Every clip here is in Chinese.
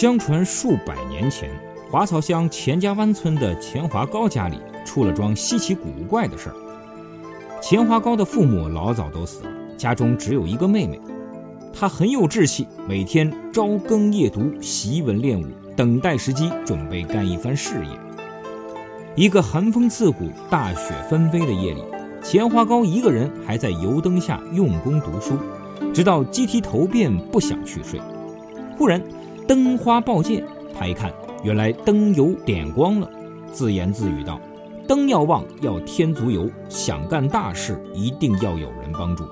相传数百年前，华漕乡钱家湾村的钱华高家里出了桩稀奇古怪的事儿。钱华高的父母老早都死了，家中只有一个妹妹。她很有志气，每天朝耕夜读，习文练武，等待时机，准备干一番事业。一个寒风刺骨、大雪纷飞的夜里，钱华高一个人还在油灯下用功读书，直到鸡啼头遍，不想去睡。忽然，灯花爆见，他一看，原来灯油点光了，自言自语道：“灯要旺，要添足油，想干大事，一定要有人帮助。”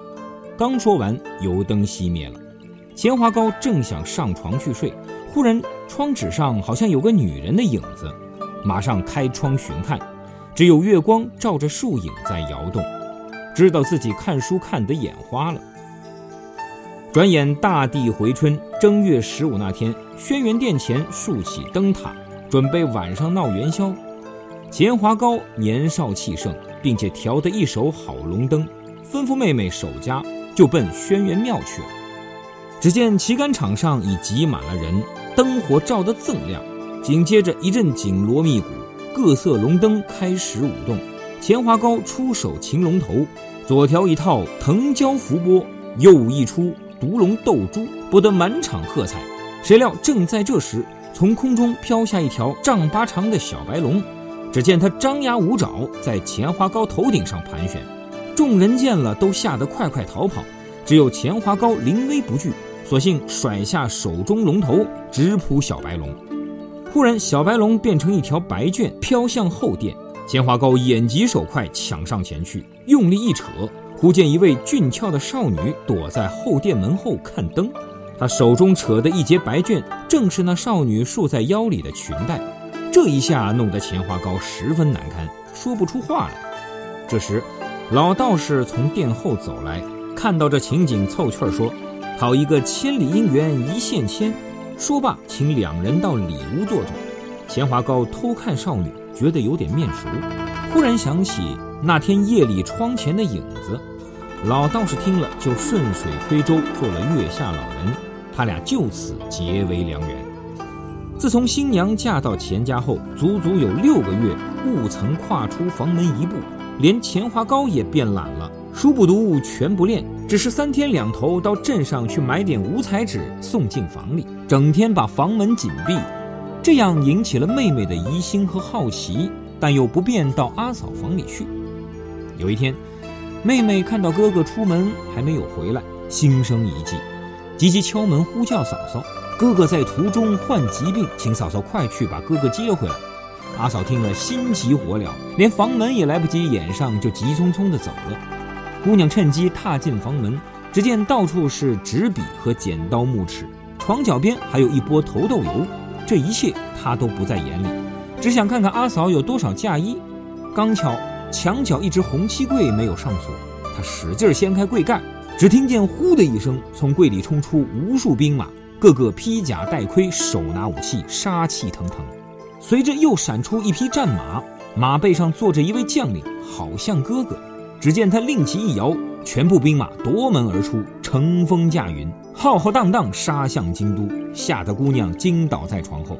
刚说完，油灯熄灭了。钱华高正想上床去睡，忽然窗纸上好像有个女人的影子，马上开窗寻看，只有月光照着树影在摇动，知道自己看书看得眼花了。转眼大地回春，正月十五那天，轩辕殿前竖起灯塔，准备晚上闹元宵。钱华高年少气盛，并且调得一手好龙灯，吩咐妹妹守家，就奔轩辕庙去了。只见旗杆场上已挤满了人，灯火照得锃亮。紧接着一阵紧锣密鼓，各色龙灯开始舞动。钱华高出手擒龙头，左调一套腾蛟伏波，右一出。毒龙斗猪，博得满场喝彩。谁料正在这时，从空中飘下一条丈八长的小白龙。只见它张牙舞爪，在钱华高头顶上盘旋。众人见了，都吓得快快逃跑。只有钱华高临危不惧，索性甩下手中龙头，直扑小白龙。忽然，小白龙变成一条白绢，飘向后殿。钱华高眼疾手快，抢上前去，用力一扯。忽见一位俊俏的少女躲在后殿门后看灯，她手中扯的一截白绢，正是那少女束在腰里的裙带。这一下弄得钱华高十分难堪，说不出话来。这时，老道士从殿后走来，看到这情景，凑趣儿说：“好一个千里姻缘一线牵。”说罢，请两人到里屋坐坐。钱华高偷看少女，觉得有点面熟，忽然想起。那天夜里窗前的影子，老道士听了就顺水推舟做了月下老人，他俩就此结为良缘。自从新娘嫁到钱家后，足足有六个月不曾跨出房门一步，连钱花高也变懒了，书不读，拳不练，只是三天两头到镇上去买点五彩纸送进房里，整天把房门紧闭，这样引起了妹妹的疑心和好奇，但又不便到阿嫂房里去。有一天，妹妹看到哥哥出门还没有回来，心生一计，急急敲门呼叫嫂嫂。哥哥在途中患疾病，请嫂嫂快去把哥哥接回来。阿嫂听了心急火燎，连房门也来不及掩上，就急匆匆地走了。姑娘趁机踏进房门，只见到处是纸笔和剪刀木尺，床脚边还有一钵头豆油。这一切她都不在眼里，只想看看阿嫂有多少嫁衣。刚巧。墙角一只红漆柜没有上锁，他使劲掀开柜盖，只听见“呼”的一声，从柜里冲出无数兵马，个个披甲戴盔，手拿武器，杀气腾腾。随着又闪出一匹战马，马背上坐着一位将领，好像哥哥。只见他令旗一摇，全部兵马夺门而出，乘风驾云，浩浩荡荡杀向京都，吓得姑娘惊倒在床后。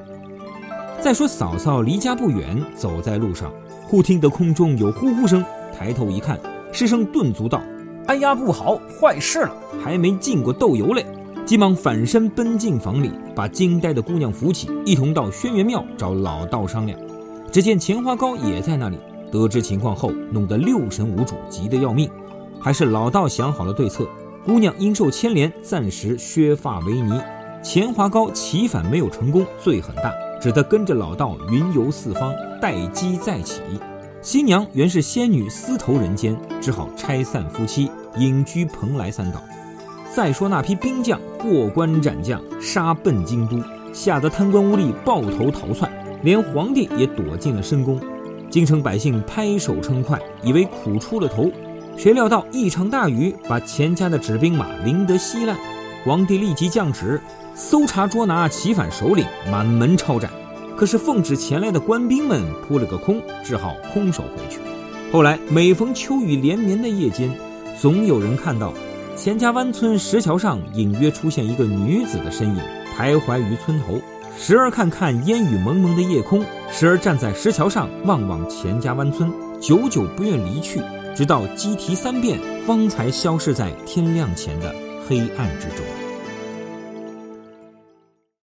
再说嫂嫂离家不远，走在路上。忽听得空中有呼呼声，抬头一看，师生顿足道：“哎呀，不好，坏事了！”还没进过豆油嘞，急忙反身奔进房里，把惊呆的姑娘扶起，一同到轩辕庙找老道商量。只见钱华高也在那里，得知情况后，弄得六神无主，急得要命。还是老道想好了对策，姑娘因受牵连，暂时削发为尼。钱华高起反没有成功，罪很大。只得跟着老道云游四方，待机再起。新娘原是仙女私投人间，只好拆散夫妻，隐居蓬莱三岛。再说那批兵将过关斩将，杀奔京都，吓得贪官污吏抱头逃窜，连皇帝也躲进了深宫。京城百姓拍手称快，以为苦出了头。谁料到一场大雨，把钱家的纸兵马淋得稀烂。皇帝立即降旨。搜查捉拿齐反首领，满门抄斩。可是奉旨前来的官兵们扑了个空，只好空手回去。后来每逢秋雨连绵的夜间，总有人看到钱家湾村石桥上隐约出现一个女子的身影，徘徊于村头。时而看看烟雨蒙蒙的夜空，时而站在石桥上望望钱家湾村，久久不愿离去，直到鸡啼三遍，方才消失在天亮前的黑暗之中。